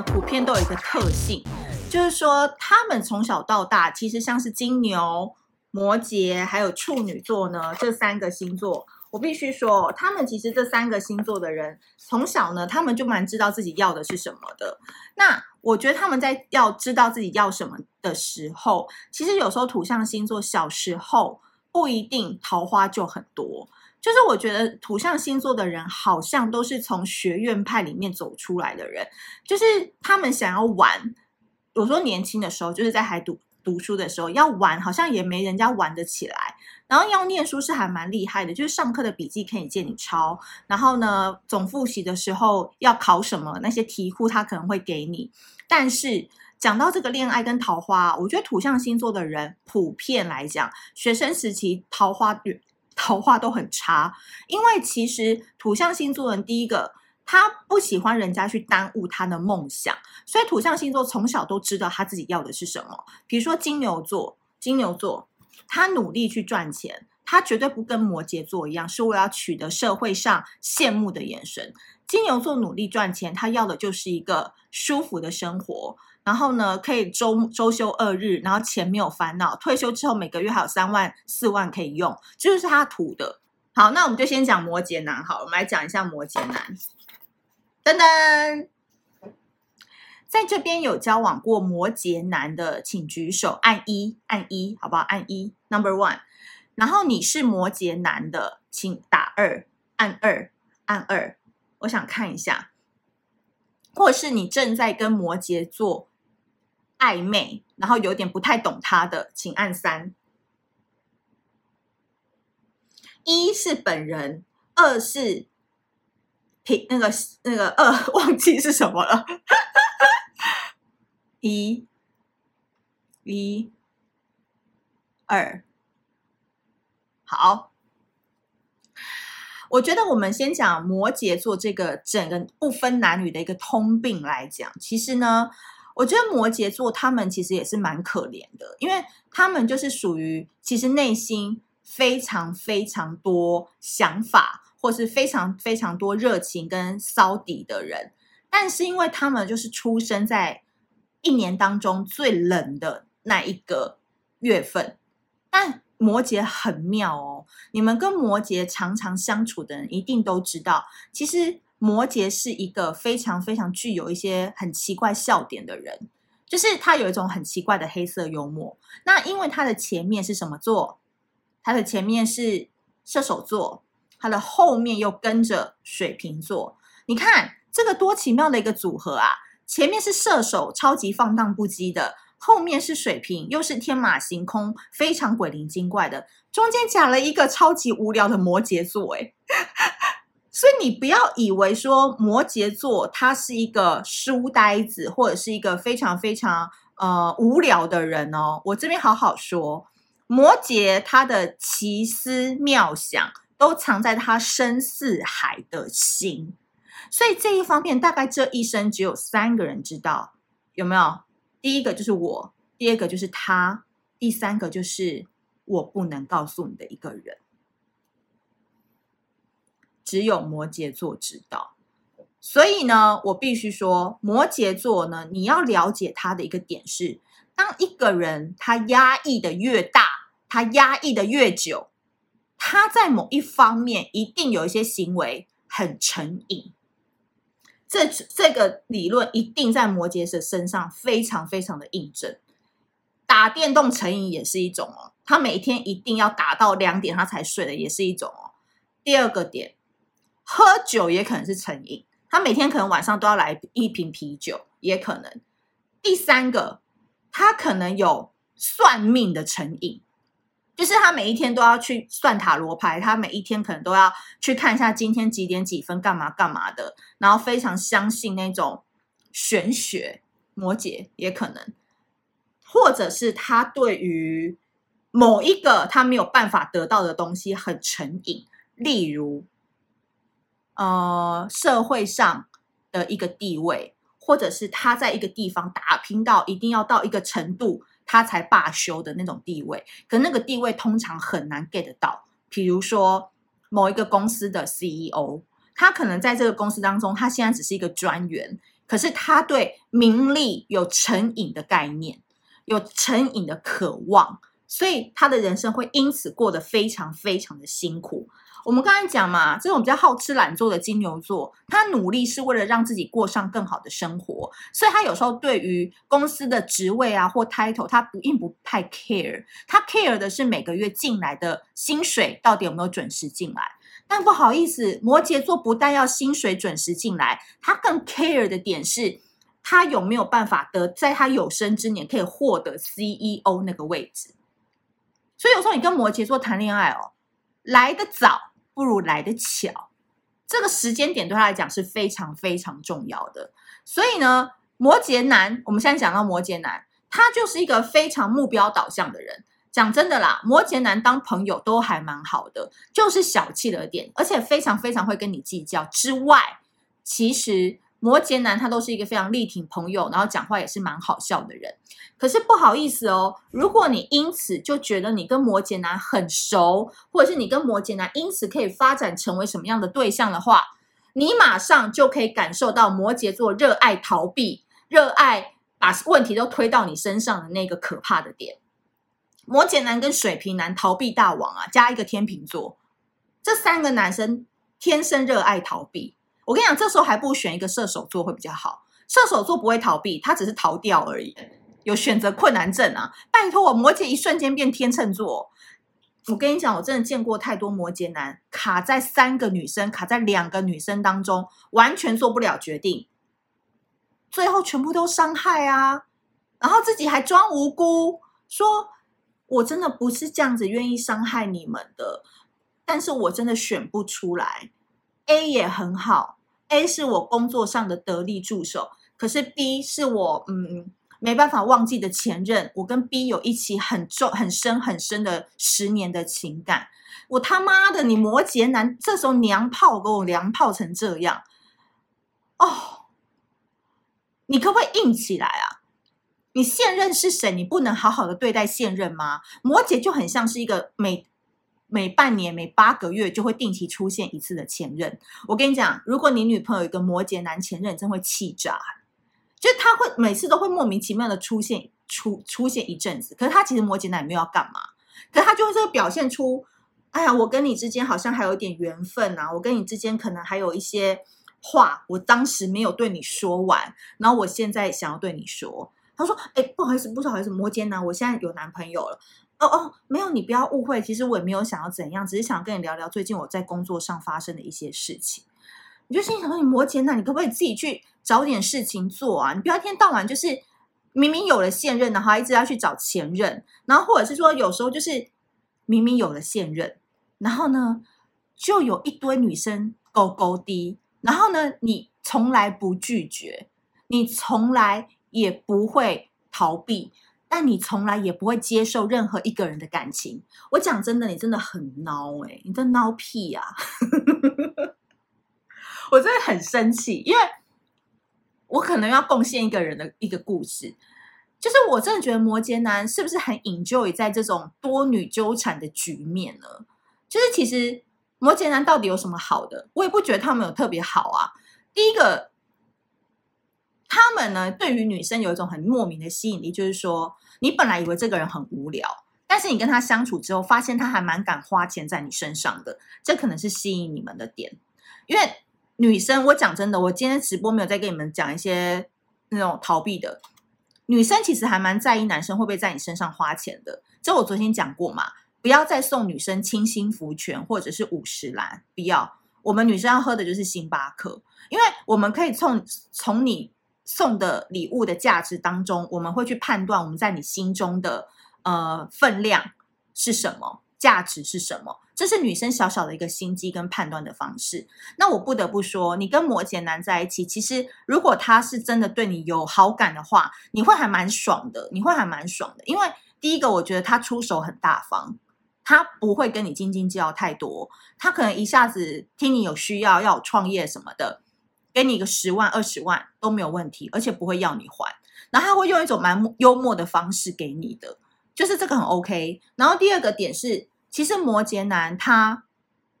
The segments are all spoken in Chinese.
普遍都有一个特性，就是说他们从小到大，其实像是金牛、摩羯还有处女座呢，这三个星座。我必须说，他们其实这三个星座的人，从小呢，他们就蛮知道自己要的是什么的。那我觉得他们在要知道自己要什么的时候，其实有时候土象星座小时候不一定桃花就很多。就是我觉得土象星座的人好像都是从学院派里面走出来的人，就是他们想要玩。我说年轻的时候，就是在还读读书的时候要玩，好像也没人家玩得起来。然后要念书是还蛮厉害的，就是上课的笔记可以借你抄。然后呢，总复习的时候要考什么，那些题库他可能会给你。但是讲到这个恋爱跟桃花，我觉得土象星座的人普遍来讲，学生时期桃花桃花都很差。因为其实土象星座人第一个，他不喜欢人家去耽误他的梦想，所以土象星座从小都知道他自己要的是什么。比如说金牛座，金牛座。他努力去赚钱，他绝对不跟摩羯座一样，是为了取得社会上羡慕的眼神。金牛座努力赚钱，他要的就是一个舒服的生活，然后呢，可以周周休二日，然后钱没有烦恼，退休之后每个月还有三万四万可以用，这就是他图的。好，那我们就先讲摩羯男，好，我们来讲一下摩羯男。噔噔。在这边有交往过摩羯男的，请举手，按一，按一，好不好？按一，Number one。然后你是摩羯男的，请打二，按二，按二。我想看一下，或是你正在跟摩羯座暧昧，然后有点不太懂他的，请按三。一是本人，二是平那个那个二，忘记是什么了。一、一、二，好。我觉得我们先讲摩羯座这个整个不分男女的一个通病来讲，其实呢，我觉得摩羯座他们其实也是蛮可怜的，因为他们就是属于其实内心非常非常多想法，或是非常非常多热情跟骚底的人，但是因为他们就是出生在。一年当中最冷的那一个月份，但摩羯很妙哦。你们跟摩羯常常相处的人一定都知道，其实摩羯是一个非常非常具有一些很奇怪笑点的人，就是他有一种很奇怪的黑色幽默。那因为他的前面是什么座？他的前面是射手座，他的后面又跟着水瓶座。你看这个多奇妙的一个组合啊！前面是射手，超级放荡不羁的；后面是水瓶，又是天马行空、非常鬼灵精怪的。中间夹了一个超级无聊的摩羯座，诶所以你不要以为说摩羯座他是一个书呆子，或者是一个非常非常呃无聊的人哦。我这边好好说，摩羯他的奇思妙想都藏在他深似海的心。所以这一方面，大概这一生只有三个人知道，有没有？第一个就是我，第二个就是他，第三个就是我不能告诉你的一个人。只有摩羯座知道。所以呢，我必须说，摩羯座呢，你要了解他的一个点是：当一个人他压抑的越大，他压抑的越久，他在某一方面一定有一些行为很成瘾。这这个理论一定在摩羯的身上非常非常的印证。打电动成瘾也是一种哦，他每天一定要打到两点他才睡的也是一种哦。第二个点，喝酒也可能是成瘾，他每天可能晚上都要来一瓶啤酒，也可能。第三个，他可能有算命的成瘾。就是他每一天都要去算塔罗牌，他每一天可能都要去看一下今天几点几分干嘛干嘛的，然后非常相信那种玄学。摩羯也可能，或者是他对于某一个他没有办法得到的东西很成瘾，例如呃社会上的一个地位，或者是他在一个地方打拼到一定要到一个程度。他才罢休的那种地位，可那个地位通常很难 get 到。比如说某一个公司的 CEO，他可能在这个公司当中，他现在只是一个专员，可是他对名利有成瘾的概念，有成瘾的渴望，所以他的人生会因此过得非常非常的辛苦。我们刚才讲嘛，这种比较好吃懒做的金牛座，他努力是为了让自己过上更好的生活，所以他有时候对于公司的职位啊或 title，他不并不太 care，他 care 的是每个月进来的薪水到底有没有准时进来。但不好意思，摩羯座不但要薪水准时进来，他更 care 的点是，他有没有办法得在他有生之年可以获得 CEO 那个位置。所以有时候你跟摩羯座谈恋爱哦，来得早。不如来得巧，这个时间点对他来讲是非常非常重要的。所以呢，摩羯男，我们现在讲到摩羯男，他就是一个非常目标导向的人。讲真的啦，摩羯男当朋友都还蛮好的，就是小气了点，而且非常非常会跟你计较。之外，其实。摩羯男他都是一个非常力挺朋友，然后讲话也是蛮好笑的人。可是不好意思哦，如果你因此就觉得你跟摩羯男很熟，或者是你跟摩羯男因此可以发展成为什么样的对象的话，你马上就可以感受到摩羯座热爱逃避、热爱把问题都推到你身上的那个可怕的点。摩羯男跟水瓶男逃避大王啊，加一个天秤座，这三个男生天生热爱逃避。我跟你讲，这时候还不如选一个射手座会比较好。射手座不会逃避，他只是逃掉而已，有选择困难症啊！拜托我，摩羯一瞬间变天秤座。我跟你讲，我真的见过太多摩羯男卡在三个女生、卡在两个女生当中，完全做不了决定，最后全部都伤害啊！然后自己还装无辜，说我真的不是这样子愿意伤害你们的，但是我真的选不出来。A 也很好，A 是我工作上的得力助手，可是 B 是我嗯没办法忘记的前任，我跟 B 有一起很重、很深、很深的十年的情感。我他妈的，你摩羯男这时候娘炮给我娘炮成这样哦，你可不可以硬起来啊？你现任是谁？你不能好好的对待现任吗？摩羯就很像是一个美。每半年、每八个月就会定期出现一次的前任。我跟你讲，如果你女朋友有一个摩羯男前任，真会气炸。就他会每次都会莫名其妙的出现，出出现一阵子。可是他其实摩羯男也没有要干嘛，可是他就会表现出，哎呀，我跟你之间好像还有一点缘分啊，我跟你之间可能还有一些话，我当时没有对你说完，然后我现在想要对你说。他说，哎，不好意思，不好意思，摩羯男，我现在有男朋友了。哦哦，没有，你不要误会。其实我也没有想要怎样，只是想跟你聊聊最近我在工作上发生的一些事情。你就心想说，你摩羯男，你可不可以自己去找点事情做啊？你不要一天到晚就是明明有了现任，然后一直要去找前任，然后或者是说有时候就是明明有了现任，然后呢就有一堆女生勾勾滴，然后呢你从来不拒绝，你从来也不会逃避。但你从来也不会接受任何一个人的感情。我讲真的，你真的很孬诶，你真孬屁呀！我真的很生气，因为我可能要贡献一个人的一个故事，就是我真的觉得摩羯男是不是很 enjoy 在这种多女纠缠的局面呢？就是其实摩羯男到底有什么好的？我也不觉得他们有特别好啊。第一个。他们呢，对于女生有一种很莫名的吸引力，就是说，你本来以为这个人很无聊，但是你跟他相处之后，发现他还蛮敢花钱在你身上的，这可能是吸引你们的点。因为女生，我讲真的，我今天直播没有在跟你们讲一些那种逃避的，女生其实还蛮在意男生会不会在你身上花钱的。这我昨天讲过嘛，不要再送女生清新福泉或者是五十岚，不要。我们女生要喝的就是星巴克，因为我们可以从从你。送的礼物的价值当中，我们会去判断我们在你心中的呃分量是什么，价值是什么，这是女生小小的一个心机跟判断的方式。那我不得不说，你跟摩羯男在一起，其实如果他是真的对你有好感的话，你会还蛮爽的，你会还蛮爽的。因为第一个，我觉得他出手很大方，他不会跟你斤斤计较太多，他可能一下子听你有需要，要有创业什么的。给你个十万二十万都没有问题，而且不会要你还。然后他会用一种蛮幽默的方式给你的，就是这个很 OK。然后第二个点是，其实摩羯男他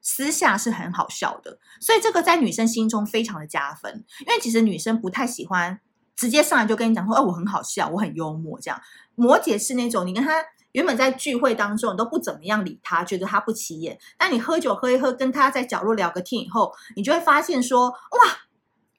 私下是很好笑的，所以这个在女生心中非常的加分。因为其实女生不太喜欢直接上来就跟你讲说，哦，我很好笑，我很幽默这样。摩羯是那种你跟他原本在聚会当中你都不怎么样理他，觉得他不起眼，但你喝酒喝一喝，跟他在角落聊个天以后，你就会发现说，哇，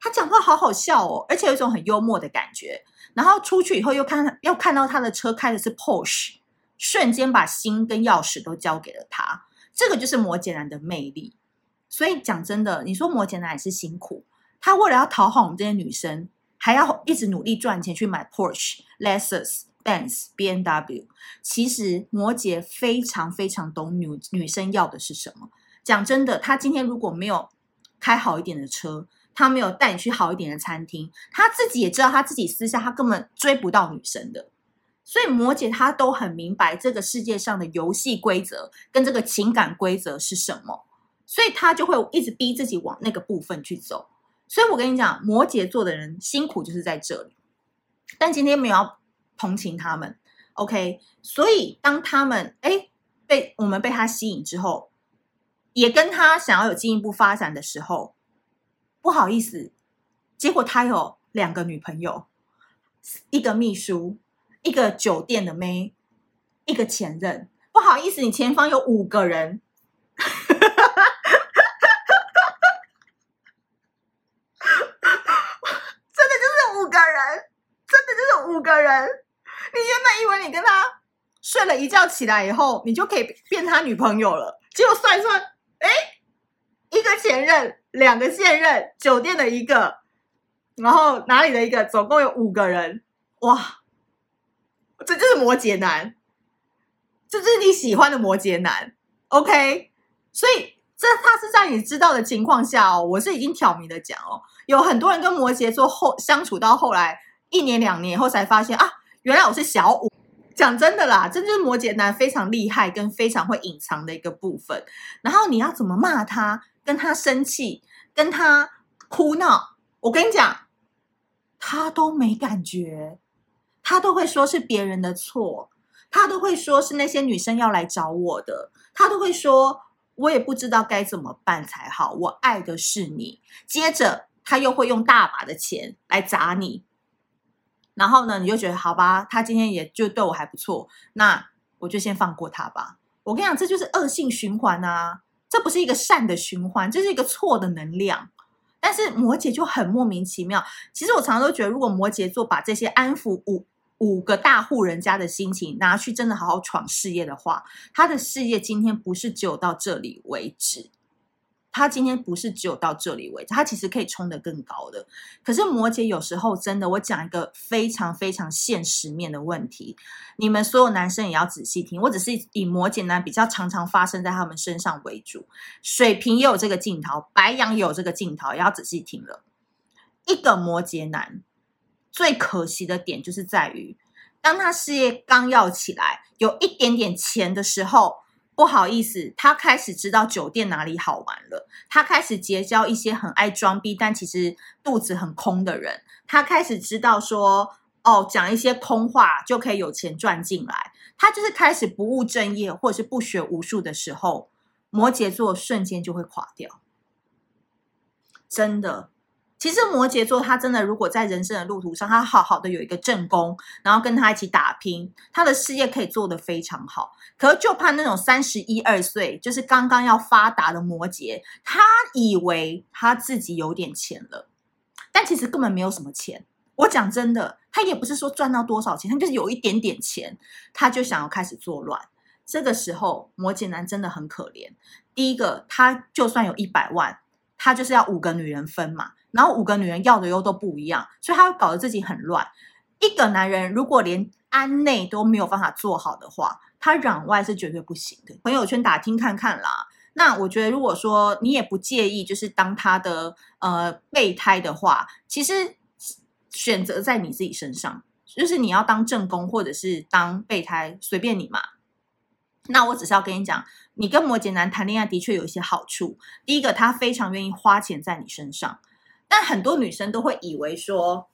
他讲话好好笑哦，而且有一种很幽默的感觉。然后出去以后又看又看到他的车开的是 Porsche，瞬间把心跟钥匙都交给了他。这个就是摩羯男的魅力。所以讲真的，你说摩羯男也是辛苦，他为了要讨好我们这些女生，还要一直努力赚钱去买 Porsche、Lexus、Benz、B N W。其实摩羯非常非常懂女女生要的是什么。讲真的，他今天如果没有开好一点的车，他没有带你去好一点的餐厅，他自己也知道，他自己私下他根本追不到女生的。所以摩羯他都很明白这个世界上的游戏规则跟这个情感规则是什么，所以他就会一直逼自己往那个部分去走。所以我跟你讲，摩羯座的人辛苦就是在这里。但今天没有要同情他们，OK？所以当他们哎被我们被他吸引之后，也跟他想要有进一步发展的时候。不好意思，结果他有两个女朋友，一个秘书，一个酒店的妹，一个前任。不好意思，你前方有五个人，真的就是五个人，真的就是五个人。你原本以为你跟他睡了一觉起来以后，你就可以变他女朋友了，结果算一算，哎，个前任。两个现任，酒店的一个，然后哪里的一个，总共有五个人，哇，这就是摩羯男，这就是你喜欢的摩羯男，OK？所以这他是在你知道的情况下哦，我是已经挑明的讲哦，有很多人跟摩羯座后相处到后来一年两年以后才发现啊，原来我是小五。讲真的啦，这就是摩羯男非常厉害跟非常会隐藏的一个部分。然后你要怎么骂他？跟他生气，跟他哭闹，我跟你讲，他都没感觉，他都会说是别人的错，他都会说是那些女生要来找我的，他都会说我也不知道该怎么办才好，我爱的是你。接着他又会用大把的钱来砸你，然后呢，你就觉得好吧，他今天也就对我还不错，那我就先放过他吧。我跟你讲，这就是恶性循环啊。这不是一个善的循环，这是一个错的能量。但是摩羯就很莫名其妙。其实我常常都觉得，如果摩羯座把这些安抚五五个大户人家的心情拿去真的好好闯事业的话，他的事业今天不是只有到这里为止。他今天不是只有到这里为止，他其实可以冲得更高的。可是摩羯有时候真的，我讲一个非常非常现实面的问题，你们所有男生也要仔细听。我只是以摩羯男比较常常发生在他们身上为主，水瓶也有这个镜头，白羊也有这个镜头，也要仔细听了。一个摩羯男最可惜的点就是在于，当他事业刚要起来，有一点点钱的时候。不好意思，他开始知道酒店哪里好玩了。他开始结交一些很爱装逼，但其实肚子很空的人。他开始知道说，哦，讲一些空话就可以有钱赚进来。他就是开始不务正业，或者是不学无术的时候，摩羯座瞬间就会垮掉。真的。其实摩羯座他真的，如果在人生的路途上，他好好的有一个正宫，然后跟他一起打拼，他的事业可以做得非常好。可就怕那种三十一二岁，就是刚刚要发达的摩羯，他以为他自己有点钱了，但其实根本没有什么钱。我讲真的，他也不是说赚到多少钱，他就是有一点点钱，他就想要开始作乱。这个时候，摩羯男真的很可怜。第一个，他就算有一百万，他就是要五个女人分嘛。然后五个女人要的又都不一样，所以他搞得自己很乱。一个男人如果连安内都没有办法做好的话，他攘外是绝对不行的。朋友圈打听看看啦。那我觉得，如果说你也不介意，就是当他的呃备胎的话，其实选择在你自己身上，就是你要当正宫或者是当备胎，随便你嘛。那我只是要跟你讲，你跟摩羯男谈恋爱的确有一些好处。第一个，他非常愿意花钱在你身上。但很多女生都会以为说，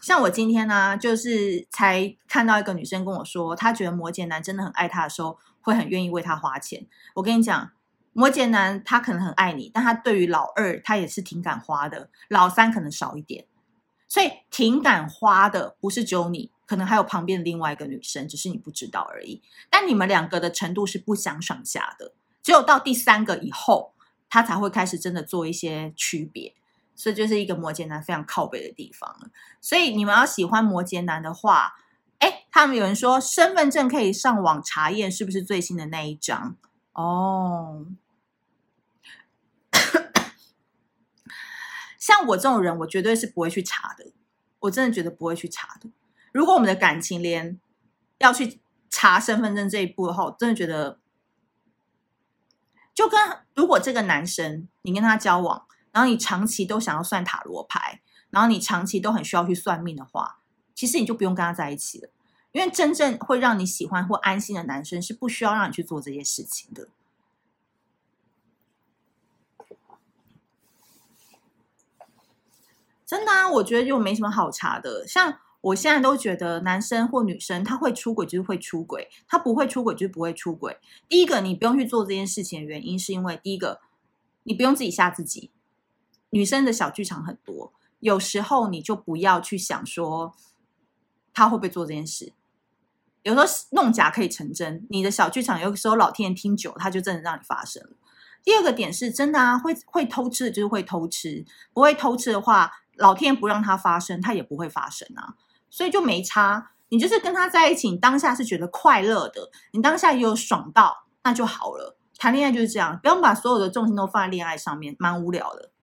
像我今天呢、就是才看到一个女生跟我说，她觉得摩羯男真的很爱她的时候，会很愿意为她花钱。我跟你讲，摩羯男他可能很爱你，但他对于老二他也是挺敢花的，老三可能少一点。所以挺敢花的不是只有你，可能还有旁边另外一个女生，只是你不知道而已。但你们两个的程度是不相上下的，只有到第三个以后，他才会开始真的做一些区别。所以就是一个摩羯男非常靠北的地方。所以你们要喜欢摩羯男的话，哎，他们有人说身份证可以上网查验是不是最新的那一张哦。像我这种人，我绝对是不会去查的。我真的觉得不会去查的。如果我们的感情连要去查身份证这一步的话，我真的觉得，就跟如果这个男生你跟他交往。然后你长期都想要算塔罗牌，然后你长期都很需要去算命的话，其实你就不用跟他在一起了，因为真正会让你喜欢或安心的男生是不需要让你去做这些事情的。真的啊，我觉得就没什么好查的。像我现在都觉得，男生或女生他会出轨就是会出轨，他不会出轨就是不会出轨。第一个，你不用去做这件事情的原因，是因为第一个，你不用自己吓自己。女生的小剧场很多，有时候你就不要去想说他会不会做这件事。有时候弄假可以成真，你的小剧场有时候老天爷听久，他就真的让你发生了。第二个点是真的啊，会会偷吃的就是会偷吃，不会偷吃的话，老天爷不让它发生，它也不会发生啊。所以就没差，你就是跟他在一起，你当下是觉得快乐的，你当下也有爽到，那就好了。谈恋爱就是这样，不用把所有的重心都放在恋爱上面，蛮无聊的。